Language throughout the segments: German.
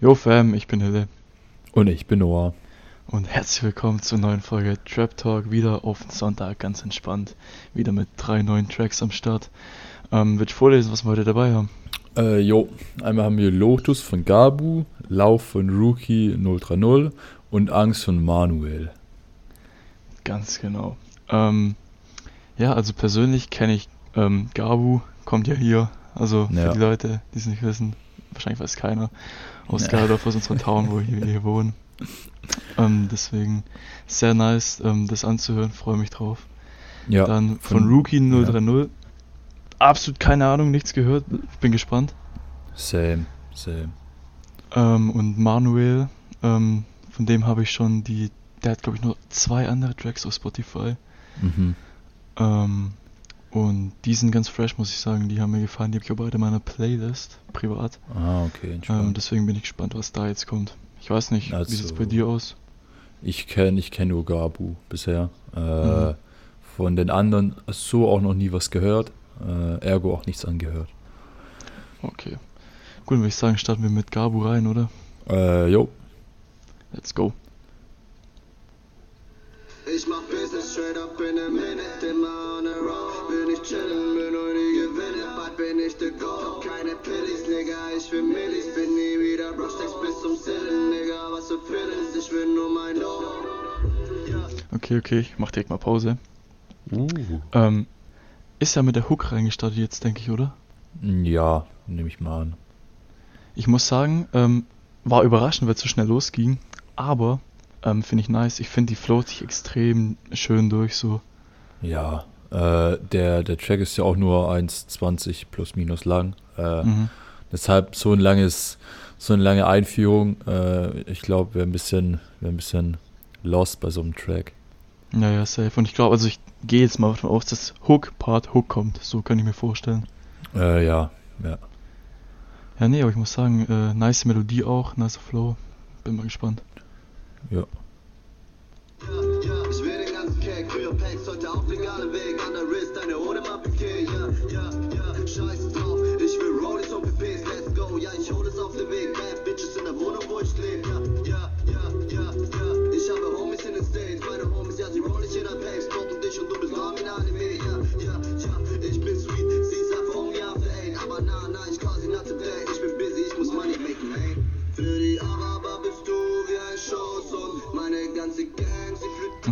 Jo Fam, ich bin Hille Und ich bin Noah. und herzlich willkommen zur neuen Folge Trap Talk. Wieder auf den Sonntag, ganz entspannt. Wieder mit drei neuen Tracks am Start. Ähm, will ich vorlesen, was wir heute dabei haben? Äh, jo, einmal haben wir Lotus von Gabu, Lauf von Rookie 030 und Angst von Manuel. Ganz genau. Ähm, ja, also persönlich kenne ich ähm, Gabu, kommt ja hier. Also für Ja. die Leute, die es nicht wissen, wahrscheinlich weiß keiner. Aus Ja. Gerdorf, aus unserer Town, wo wir hier wohnen. Ähm, deswegen sehr nice, ähm, das anzuhören, freue mich drauf. Ja, Dann von, von- Rookie 030. Absolut keine Ahnung, nichts gehört. Bin gespannt. same, same. Ähm, und Manuel, ähm, von dem habe ich schon die. Der hat, glaube ich, nur zwei andere Tracks auf Spotify. Mhm. Und die sind ganz fresh, muss ich sagen. Die haben mir gefallen. Die habe ich auch beide in meiner Playlist, privat. Ah, okay, Ähm, deswegen bin ich gespannt, was da jetzt kommt. Ich weiß nicht, wie sieht es Also- bei dir aus? Ich kenne ich kenn nur Gabu bisher. Äh, Mhm. Von den anderen so auch noch nie was gehört. Äh, ergo auch nichts angehört. Okay. Gut, würde ich sagen, starten wir mit Gabu rein, oder? Äh, jo. Let's go. Okay, okay, ich mach direkt mal Pause. Uh. Ähm, ist ja mit der Hook reingestartet jetzt, denke ich, oder? Ja, nehme ich mal an. Ich muss sagen, ähm, war überraschend, weil es so schnell losging. Aber ähm, finde ich nice. Ich finde, die float sich extrem schön durch. So. Ja, äh, der, der Track ist ja auch nur 1,20 plus minus lang. Äh, Mhm. Deshalb so ein langes, so eine lange Einführung. Äh, ich glaube, wäre ein bisschen, wäre ein bisschen lost bei so einem Track. Ja, ja, safe. Und ich glaube, also ich gehe jetzt mal davon aus, dass Hook-Part Hook kommt. So kann ich mir vorstellen. Äh, ja, ja. Ja, nee, aber ich muss sagen, äh, nice Melodie auch, nice Flow. Bin mal gespannt. ja.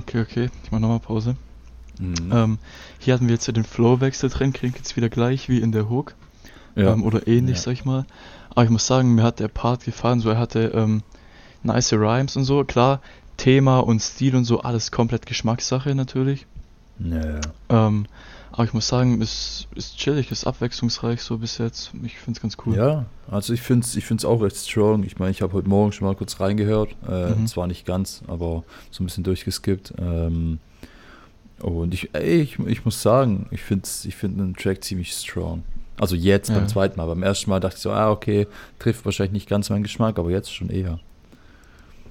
Okay, okay, ich mach nochmal Pause. Mhm. Ähm, hier hatten wir jetzt ja den Flow-Wechsel drin, klingt jetzt wieder gleich wie in der Hook. ja. ähm, oder ähnlich, Ja. sag ich mal. Aber ich muss sagen, mir hat der Part gefallen, so er hatte ähm, nice Rhymes und so. Klar, Thema und Stil und so, alles komplett Geschmackssache natürlich. Ja. Ähm, aber ich muss sagen, es ist chillig, ist abwechslungsreich so bis jetzt. Ich find's ganz cool. Ja, also ich finde es ich find's auch recht strong. Ich meine, ich habe heute Morgen schon mal kurz reingehört. Äh, Mhm. Zwar nicht ganz, aber so ein bisschen durchgeskippt. Ähm, und ich, ey, ich, ich muss sagen, ich finde ich find den Track ziemlich strong. Also jetzt Ja. beim zweiten Mal. Beim ersten Mal dachte ich so, ah, okay, trifft wahrscheinlich nicht ganz meinen Geschmack, aber jetzt schon eher.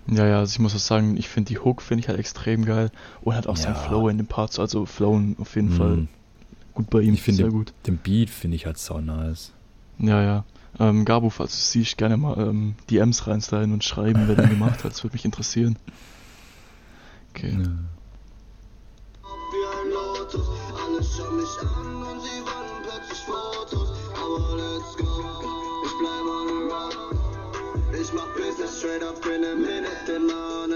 Ja, ja, also ich muss auch sagen, ich finde die Hook finde ich halt extrem geil und hat auch seinen Ja. Flow in den Parts, also Flowen auf jeden Mm. Fall gut bei ihm, Ich finde sehr gut. Den Beat finde ich halt so nice. Ja, ja. Ähm, Gabu, falls du siehst, gerne mal ähm, DMs reinstellen und schreiben, wer den gemacht hat. Das würde mich interessieren. Okay. Ja. Straight up in a minute, on.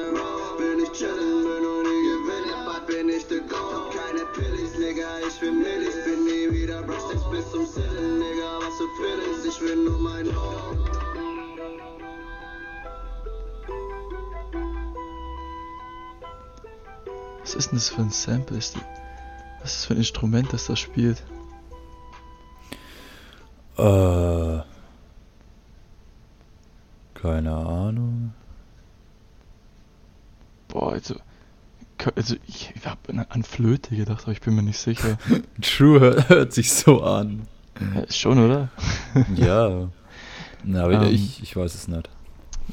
Bin ich chillen, bin nur die Gewinne, bald bin ich the Goal. Keine Pillis, Nigga, ich will Millis, bin nie wieder Brushsticks bis zum Ceiling, Nigga, was für Feelings, ich will nur mein Lohn. Was ist denn das für ein Sample? Ist die, was ist das für ein Instrument, das da spielt? Äh, keine Ahnung. Also ich habe an, Flöte gedacht, aber ich bin mir nicht sicher. True hört, hört sich so an. ja, schon, oder? Ja. Na, aber Ähm. ich, ich weiß es nicht.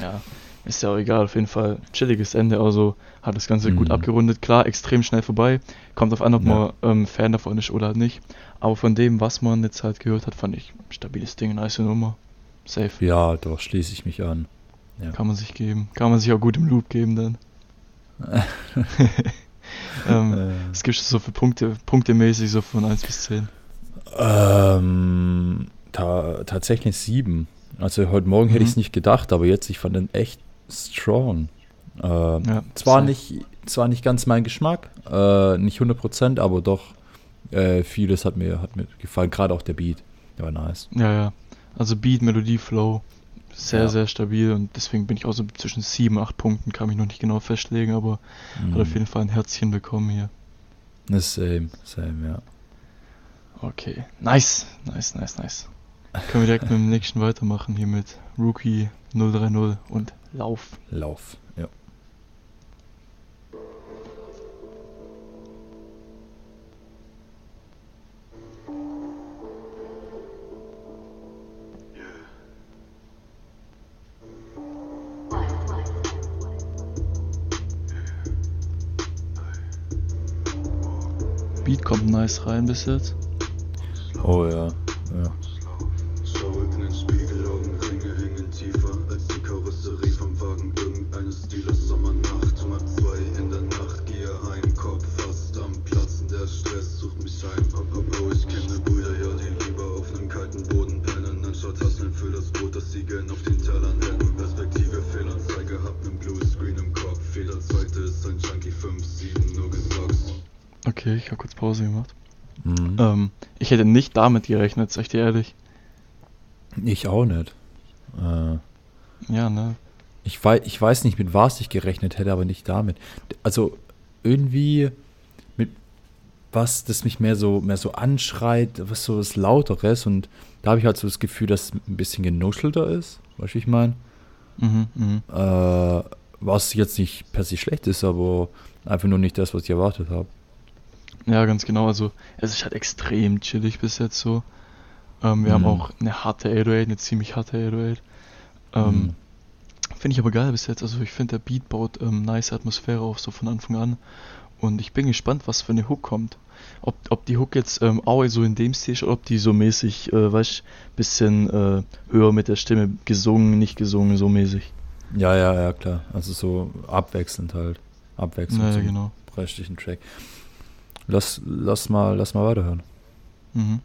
Ja, ist ja auch egal, auf jeden Fall. Chilliges Ende, also hat das Ganze gut Mhm. abgerundet. Klar, extrem schnell vorbei. Kommt auf an, ob Ja. man ähm, Fan davon ist oder nicht. Aber von dem, was man jetzt halt gehört hat, fand ich stabiles Ding, nice Nummer. Safe. Ja, doch, schließe ich mich an. Ja. Kann man sich geben. Kann man sich auch gut im Loop geben dann. ähm, Äh, was gibst du so für Punkte, punktemäßig so von 1 bis 10? ähm, ta tatsächlich sieben. Also heute Morgen hätte Mhm. ich es nicht gedacht, aber jetzt, ich fand den echt strong. Äh, Ja, zwar, nicht, zwar nicht ganz mein Geschmack, äh, nicht 100%, aber doch äh, vieles hat mir, hat mir gefallen, gerade auch der Beat. Der war nice. Ja, ja. Also Beat, Melodie, Flow. Sehr, Ja. sehr stabil und deswegen bin ich auch so zwischen 7, 8 Punkten, kann mich noch nicht genau festlegen, aber hat auf jeden Fall ein Herzchen bekommen hier. Same, same, ja. Okay, nice, nice, nice, nice. Können wir direkt mit dem nächsten weitermachen hier mit Rookie 030 und Lauf. Lauf, ja. Nice rein bis jetzt. Oh ja, ich habe kurz Pause gemacht. Mhm. Ähm, ich hätte nicht damit gerechnet, sag ich dir ehrlich. Ich auch nicht. Äh, Ja, ne? ich, weiß, ich weiß nicht, mit was ich gerechnet hätte, aber nicht damit. Also irgendwie mit was, das mich mehr so, mehr so anschreit, was so was Lauteres und da habe ich halt so das Gefühl, dass es ein bisschen genuschelter ist, weißt du, ich meine? Mhm, mhm. Äh, was jetzt nicht per se schlecht ist, aber einfach nur nicht das, was ich erwartet habe. Ja, ganz genau. Also, es ist halt extrem chillig bis jetzt so. Ähm, wir haben Mhm. auch eine harte 808, eine ziemlich harte 808. Ähm, Mhm. Finde ich aber geil bis jetzt. Also, ich finde, der Beat baut ähm, nice Atmosphäre auf, so von Anfang an. Und ich bin gespannt, was für eine Hook kommt. Ob, ob die Hook jetzt ähm, auch so in dem Stil ist, oder ob die so mäßig, äh, weißt bisschen äh, höher mit der Stimme gesungen, nicht gesungen, so mäßig. Ja, ja, ja, klar. Also so abwechselnd halt. Abwechselnd Naja, zum genau. restlichen Track. Lass, lass mal, lass mal weiterhören. Mhm.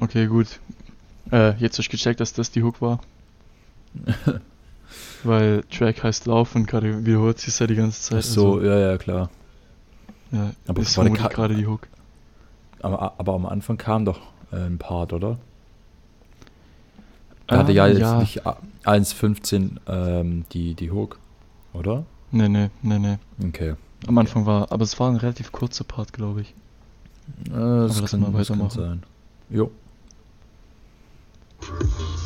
Okay, gut. Äh, jetzt hast du gecheckt, dass das die Hook war. Weil Track heißt Laufen, gerade wiederholt sich ja die ganze Zeit. Ach so, ja, ja, klar. Also, ja, aber ist gerade die Hook. Aber, aber am Anfang kam doch äh, ein Part, oder? Da hatte ja Ähm, jetzt nicht a- 1.15 ähm, die, die Hook, oder? Nee, nee, nee, nee. Okay. Am Anfang war, aber es war ein relativ kurzer Part, glaube ich. Äh, das, lass kann, mal kann weitermachen. sein. Jo. Vor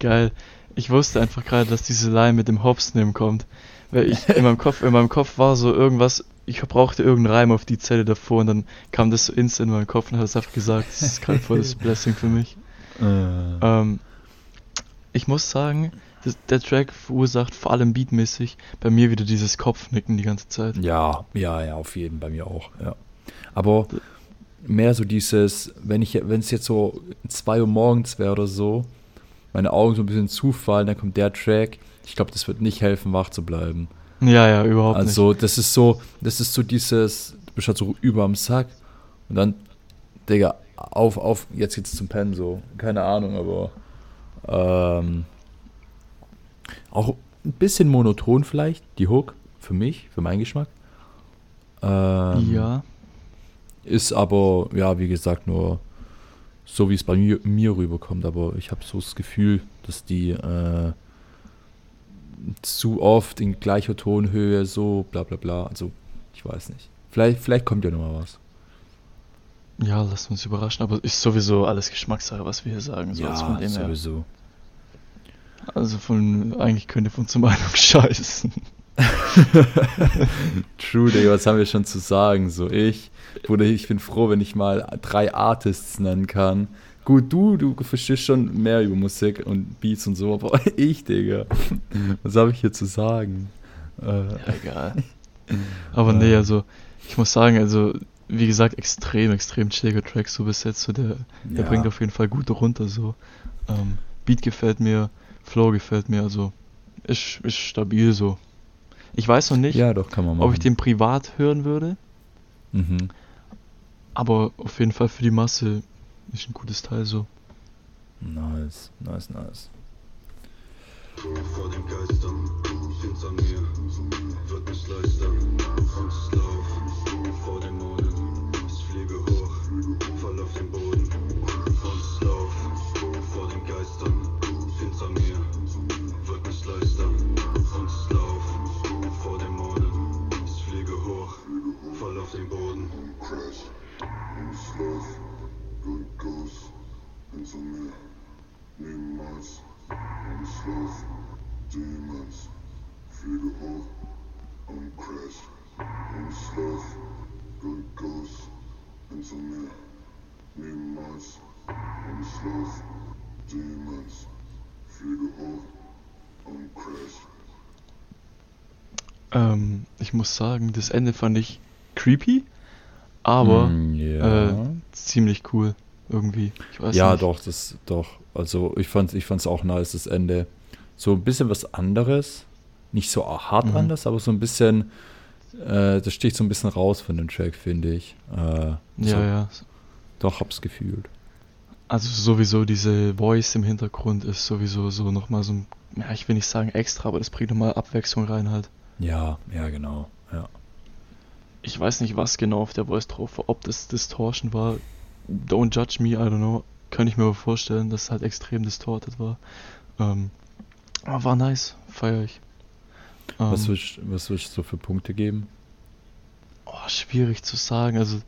Geil. Ich wusste einfach gerade, dass diese Line mit dem Hops nehmen kommt. Weil ich in meinem Kopf, in meinem Kopf war so irgendwas, ich brauchte irgendeinen Reim auf die Zelle davor und dann kam das so instant in meinen Kopf und hat es einfach gesagt, das ist gerade voll das Blessing für mich. Äh, Ähm, ich muss sagen, das, der Track verursacht vor allem beatmäßig bei mir wieder dieses Kopfnicken die ganze Zeit. ja, ja, ja, auf jeden, bei mir auch, ja. Aber mehr so dieses, wenn ich, wenn es jetzt so 2 Uhr morgens wäre oder so, meine Augen so ein bisschen zufallen, dann kommt der Track. Ich glaube, das wird nicht helfen, wach zu bleiben. Ja, ja, überhaupt Also, das ist so, das ist so dieses, du bist halt so über am Sack und dann, Digga, auf, auf, jetzt geht's zum Pennen so. Keine Ahnung, aber ähm, auch, ein bisschen monoton vielleicht, die Hook, für mich, für meinen Geschmack. Ähm, ja. Ist aber, ja, wie gesagt, nur so, wie es bei mir, mir rüberkommt. Aber ich habe so das Gefühl, dass die äh, zu oft in gleicher Tonhöhe so bla bla bla. Also, ich weiß nicht. Vielleicht, vielleicht kommt ja noch mal was. Ja, lasst uns überraschen, aber ist sowieso alles Geschmackssache, was wir hier sagen. So, also von dem her. sowieso. Also von, eigentlich könnt ihr von zur Meinung scheißen. True, Digga, was haben wir schon zu sagen? So, ich, Bruder, ich bin froh, wenn ich mal drei Artists nennen kann. Gut, du, du verstehst schon mehr über Musik und Beats und so, aber ich, Digga, was habe ich hier zu sagen? Äh, Ja, egal. Aber nee, also, ich muss sagen, also, wie gesagt, extrem, extrem chilliger Track so bis jetzt. So der, der Ja. bringt auf jeden Fall gut runter. So. Ähm, Beat gefällt mir, Flow gefällt mir, also ist, ist stabil so. Ich weiß noch nicht, ja, doch, kann man machen. ob ich den privat hören würde, Mhm. aber auf jeden Fall für die Masse ist ein gutes Teil so. Nice, nice, nice. Vor den Geistern, muss sagen, das Ende fand ich creepy, aber Mm, ja. äh, ziemlich cool irgendwie. Ja, nicht. doch, das, doch. Also, ich fand's, ich fand's auch nice, das Ende. So ein bisschen was anderes. Nicht so hart Mhm. anders, aber so ein bisschen, äh, das sticht so ein bisschen raus von dem Track, finde ich. Äh, Ja, so, ja. Doch, hab's gefühlt. Also sowieso diese Voice im Hintergrund ist sowieso so nochmal so ein, ja, ich will nicht sagen extra, aber das bringt nochmal Abwechslung rein halt. Ja, ja, genau. Ja. Ich weiß nicht, was genau auf der Voice drauf war, ob das Distortion war. Don't judge me, I don't know. Könnte ich mir aber vorstellen, dass es halt extrem distorted war. Ähm, aber war nice, feier ich. Ähm, Was würdest was du so für Punkte geben? oh, schwierig zu sagen. Also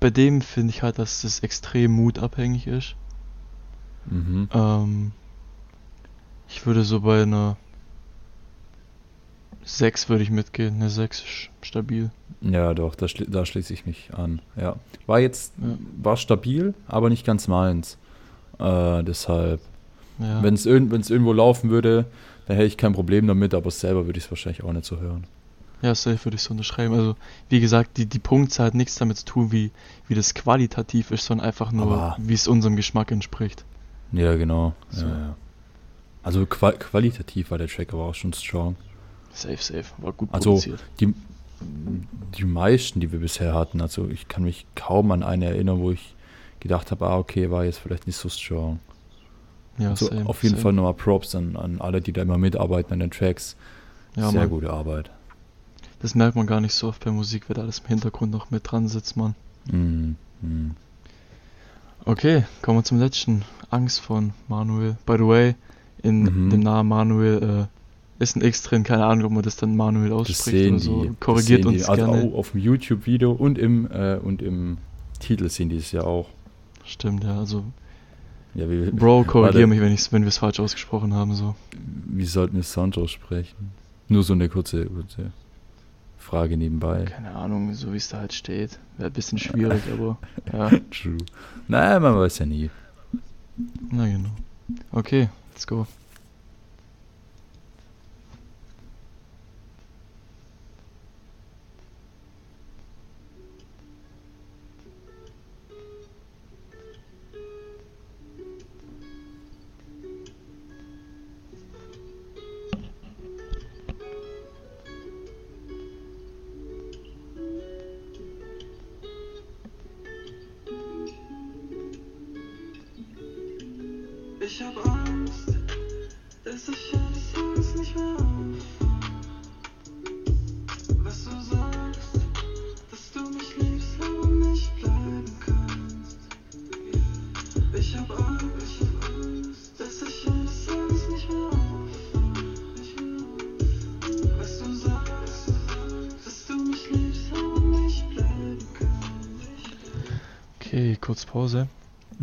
bei dem finde ich halt, dass das extrem mutabhängig ist. Mhm. Ähm, ich würde so bei einer 6 würde ich mitgehen. Eine 6 ist stabil. Ja, doch, da, schli da schließe ich mich an. Ja. War jetzt, Ja. war stabil, aber nicht ganz meins. Äh, deshalb, Ja. wenn es irgend, wenn's irgendwo laufen würde, dann hätte ich kein Problem damit, aber selber würde ich es wahrscheinlich auch nicht so hören. Ja, safe würde ich so unterschreiben. Also, wie gesagt, die, die Punktzahl hat nichts damit zu tun, wie, wie das qualitativ ist, sondern einfach nur, wie es unserem Geschmack entspricht. Ja, genau. So. Ja. Also qua qualitativ war der Track aber auch schon strong. Safe, safe. War gut Also produziert. die, die meisten, die wir bisher hatten, also ich kann mich kaum an eine erinnern, wo ich gedacht habe, ah, okay, war jetzt vielleicht nicht so strong. Ja, also same, auf jeden same. Fall nochmal Props an, an alle, die da immer mitarbeiten an den Tracks. Ja, Sehr Mann. gute Arbeit. Das merkt man gar nicht so oft bei Musik, da alles im Hintergrund noch mit dran sitzt, Mann. Mhm. Mhm. Okay, kommen wir zum letzten. Angst von Manuel. By the way, in Mhm. dem Namen Manuel äh, ist ein X drin. Keine Ahnung, ob man das dann Manuel Das ausspricht sehen oder so. die. das Korrigiert sehen die. uns also gerne. auch auf dem YouTube-Video und im, äh, und im Titel sehen die es ja auch. Stimmt, ja. Also, Ja, wie, Bro, korrigier warte, mich, wenn, ich's, wenn wir es falsch ausgesprochen haben. So. Wie sollten wir Sound aussprechen? Nur so eine kurze, kurze Frage nebenbei. Keine Ahnung, so wie es da halt steht. Wäre ein bisschen schwierig, aber ja. True. Naja, man weiß ja nie. Na genau. Okay, let's go. Ich hab Angst, dass ich alles Tages nicht mehr aufwache. Was du sagst, dass du mich liebst, aber nicht bleiben kannst. Ich hab Angst, dass ich eines Tages nicht mehr aufwache. Was du sagst, dass du mich liebst, aber nicht bleiben kannst. Okay, kurz Pause.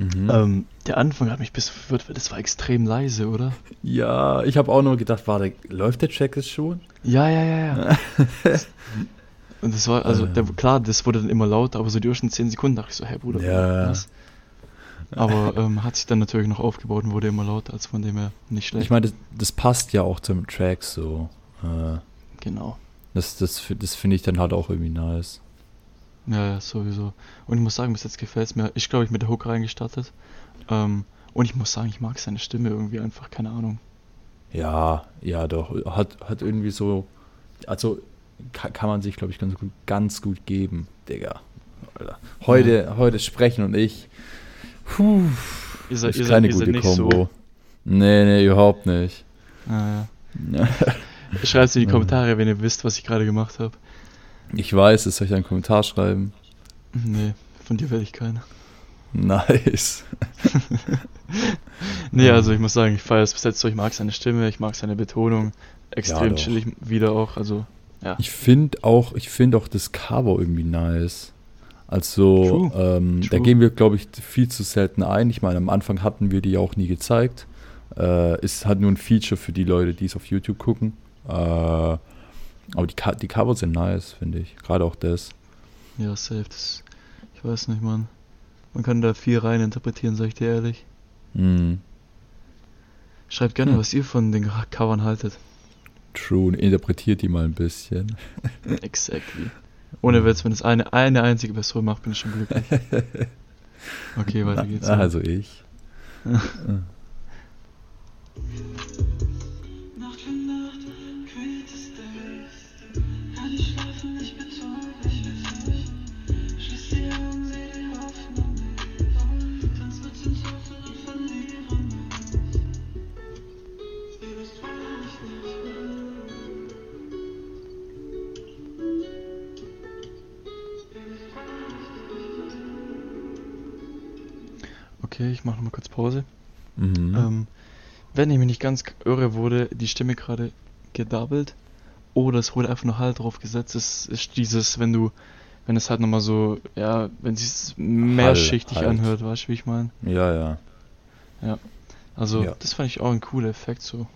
Mhm. Ähm, der Anfang hat mich bis verwirrt, weil das war extrem leise, oder? Ja, ich habe auch nur gedacht, warte, läuft der Track jetzt schon? Ja, ja, ja, ja. Und das war, also, der, Ähm. klar, das wurde dann immer lauter, aber so die ersten 10 Sekunden dachte ich so, hä, Bruder, Ja. was? Aber ähm, hat sich dann natürlich noch aufgebaut und wurde immer lauter, als von dem her nicht schlecht. Ich meine, das, das passt ja auch zum Track so. Äh, genau. das das, das finde ich dann halt auch irgendwie nice. Ja, ja, sowieso. Und ich muss sagen, bis jetzt gefällt es mir. Ich glaube, ich mit der Hook reingestartet. Ähm, und ich muss sagen, ich mag seine Stimme irgendwie einfach, keine Ahnung. Ja, ja, doch. Hat, hat irgendwie so. Also kann, kann man sich, glaube ich, ganz gut, ganz gut geben, Digga. Alter. Heute, heute sprechen und ich. Puh, Ihr seid, ist ihr keine seid gute Kombo. so. Nee, nee, überhaupt nicht. Ah, ja. Schreibt in die Ja. Kommentare, wenn ihr wisst, was ich gerade gemacht habe. Ich weiß, es soll ich einen Kommentar schreiben. Nee, von dir werde ich keinen. Nice. Nee, Ja. also ich muss sagen, ich feiere es bis jetzt so. Ich mag seine Stimme, ich mag seine Betonung. Extrem doch. chillig wieder auch. Also, ja. Ich finde auch, ich finde auch das Cover irgendwie nice. Also, True. ähm, da True. gehen wir, glaube ich, viel zu selten ein. Ich meine, am Anfang hatten wir die auch nie gezeigt. Äh, ist halt nur ein Feature für die Leute, die es auf YouTube gucken. Äh, aber die, die Covers sind nice, finde ich. Gerade auch das. Ja, safe. Das, ich weiß nicht, Mann. Man kann da viel rein interpretieren, sag ich dir ehrlich. Hm, Schreibt gerne, Hm. was ihr von den Covern haltet. true. Interpretiert die mal ein bisschen. Exactly. Ohne Witz, wenn es eine, eine einzige Person macht, bin ich schon glücklich. Okay, weiter geht's. Also ich. Okay, ich mache nochmal kurz Pause. Mhm. Ähm, wenn ich mich nicht ganz irre, wurde die Stimme gerade gedoubled. Oder es wurde einfach nur Halt drauf gesetzt. Es ist dieses, wenn du, wenn es halt nochmal so, ja, wenn es mehrschichtig Halt. anhört, weißt du, wie ich meine? ja, ja. Also, Ja. das fand ich auch ein cooler Effekt so.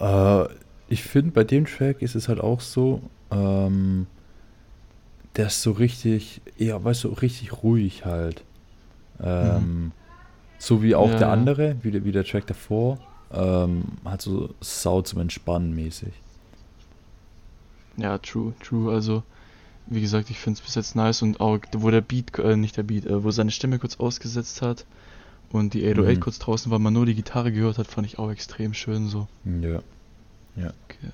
Äh, ich finde, bei dem Track ist es halt auch so, ähm, der ist so richtig, ja, weißt du, richtig ruhig halt. Ähm, So wie auch Ja, der ja. andere, wie der, wie der Track davor, ähm, halt so sau zum Entspannen mäßig. Ja, true, true. Also, wie gesagt, ich finde es bis jetzt nice und auch, wo der Beat, äh, nicht der Beat, äh, wo seine Stimme kurz ausgesetzt hat und die 808 Mhm. kurz draußen war, man nur die Gitarre gehört hat, fand ich auch extrem schön so. Ja. Okay.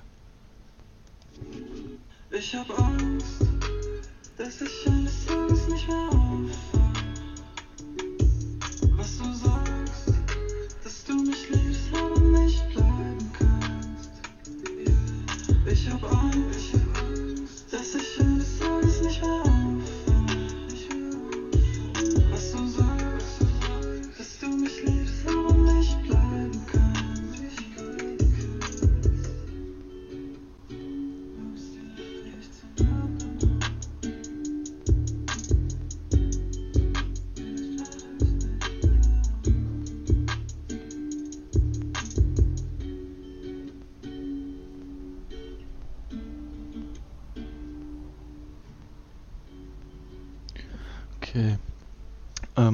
Ich hab Angst, dass ich eines Tages nicht mehr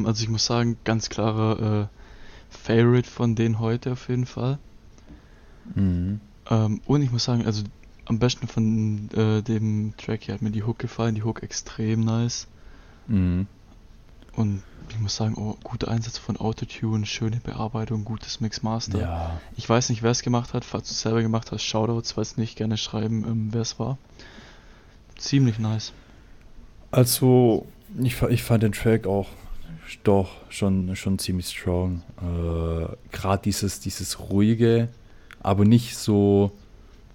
also ich muss sagen, ganz klarer äh, Favorite von denen heute auf jeden Fall. Mhm. Ähm, und ich muss sagen, also am besten von äh, dem Track hier hat mir die Hook gefallen, die Hook extrem nice. Mhm. Und ich muss sagen, oh, guter Einsatz von Autotune, schöne Bearbeitung, gutes Mix-Master. Ja. Ich weiß nicht, wer es gemacht hat, falls du es selber gemacht hast, Shoutouts, falls nicht, gerne schreiben, ähm, wer es war. Ziemlich nice. Also, ich, ich fand den Track auch doch schon, schon ziemlich strong. Äh, Gerade dieses, dieses ruhige, aber nicht so,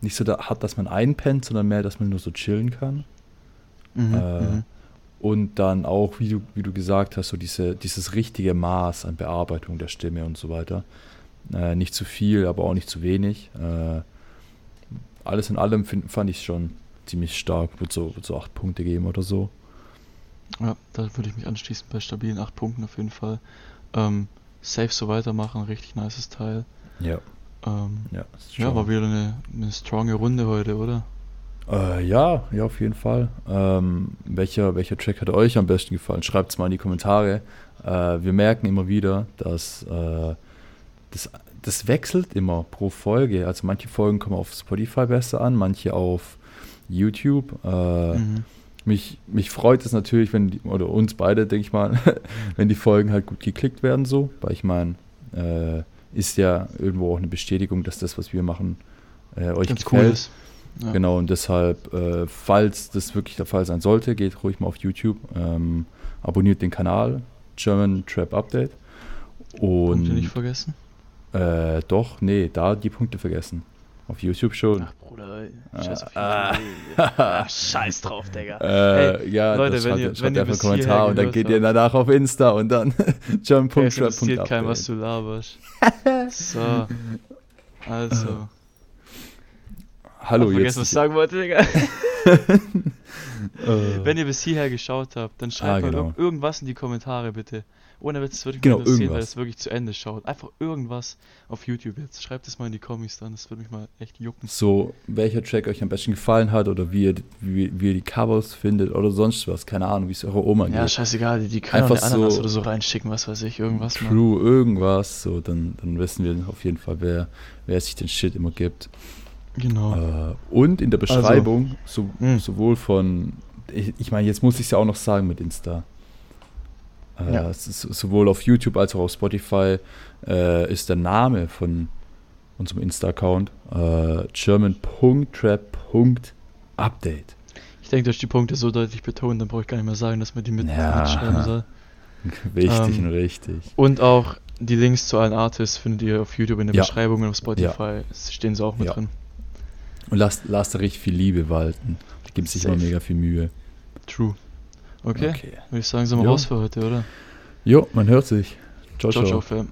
nicht so da, hat, dass man einpennt, sondern mehr, dass man nur so chillen kann. Mhm, Äh, mhm. Und dann auch, wie du, wie du gesagt hast, so diese, dieses richtige Maß an Bearbeitung der Stimme und so weiter. Äh, nicht zu viel, aber auch nicht zu wenig. Äh, alles in allem find, fand ich schon ziemlich stark. Würde so, würd so acht Punkte geben oder so. Ja, da würde ich mich anschließen bei stabilen 8 Punkten auf jeden Fall. Ähm, safe so weitermachen, richtig nices Teil. Ja, Ähm, ja. ja, war wieder eine, eine stronge Runde heute, oder? Äh, ja, ja, auf jeden Fall. Ähm, welcher, welcher Track hat euch am besten gefallen? Schreibt es mal in die Kommentare. Äh, wir merken immer wieder, dass äh, das, das wechselt immer pro Folge. Also manche Folgen kommen auf Spotify besser an, manche auf YouTube. Äh, Mhm. Mich, mich freut es natürlich, wenn die, oder uns beide, denke ich mal, wenn die Folgen halt gut geklickt werden, so. Weil ich meine, äh, ist ja irgendwo auch eine Bestätigung, dass das, was wir machen, äh, euch Ganz gefällt. cool ist. Ja. Genau, und deshalb, äh, falls das wirklich der Fall sein sollte, geht ruhig mal auf YouTube, ähm, abonniert den Kanal, German Trap Update. Punkte nicht Und vergessen. äh, doch, nee, da die Punkte vergessen. Auf YouTube schon. Ach, Bruder, Ah, scheiß ah. Ach, scheiß drauf, Digga. Äh, Ey, ja, Leute, das wenn schreibt, ihr- wenn schreibt ihr einfach einen Kommentar und dann geht ihr danach auf Insta und dann Ey, es interessiert keinen, was du laberst. So. Also. Hallo, Hab vergessen, was ich jetzt. sagen wollte, Digga. äh, Wenn ihr bis hierher geschaut habt, dann schreibt Ah, mal genau. irg- irgendwas in die Kommentare, bitte. Ohne Witz, das würde mich Genau, mal interessieren, weil irgendwas. es wirklich zu Ende schaut. Einfach irgendwas auf YouTube jetzt. Schreibt es mal in die Kommis dann, das würde mich mal echt jucken. so, welcher Track euch am besten gefallen hat oder wie ihr, wie, wie ihr die Covers findet oder sonst was. Keine Ahnung, wie es eurer Oma Ja, geht. scheißegal, die, die können auch Einfach eine Ananas so- oder so reinschicken, was weiß ich, irgendwas mal. True, irgendwas, so, dann, dann wissen wir auf jeden Fall, wer, wer sich den Shit immer gibt. Genau. Äh, und in der Beschreibung, so, Mm. sowohl von, ich, ich meine, jetzt muss ich es ja auch noch sagen mit Insta. Äh, Ja. sowohl auf YouTube als auch auf Spotify äh, ist der Name von unserem Insta-Account äh, german.trap.update. Ich denke, durch die Punkte so deutlich betont, dann brauche ich gar nicht mehr sagen, dass man die mit Ja. mitschreiben soll. Wichtig Ähm, und richtig. Und auch die Links zu allen Artists findet ihr auf YouTube in der Ja. Beschreibung und auf Spotify. Es Stehen sie auch mit drin. Und lasst, lasst da richtig viel Liebe walten. Da gibt sich immer mega viel Mühe. True. Okay, okay. würde ich sagen, sind wir Jo. raus für heute, oder? Jo, man hört sich. Ciao, Ciao, ciao. ciao.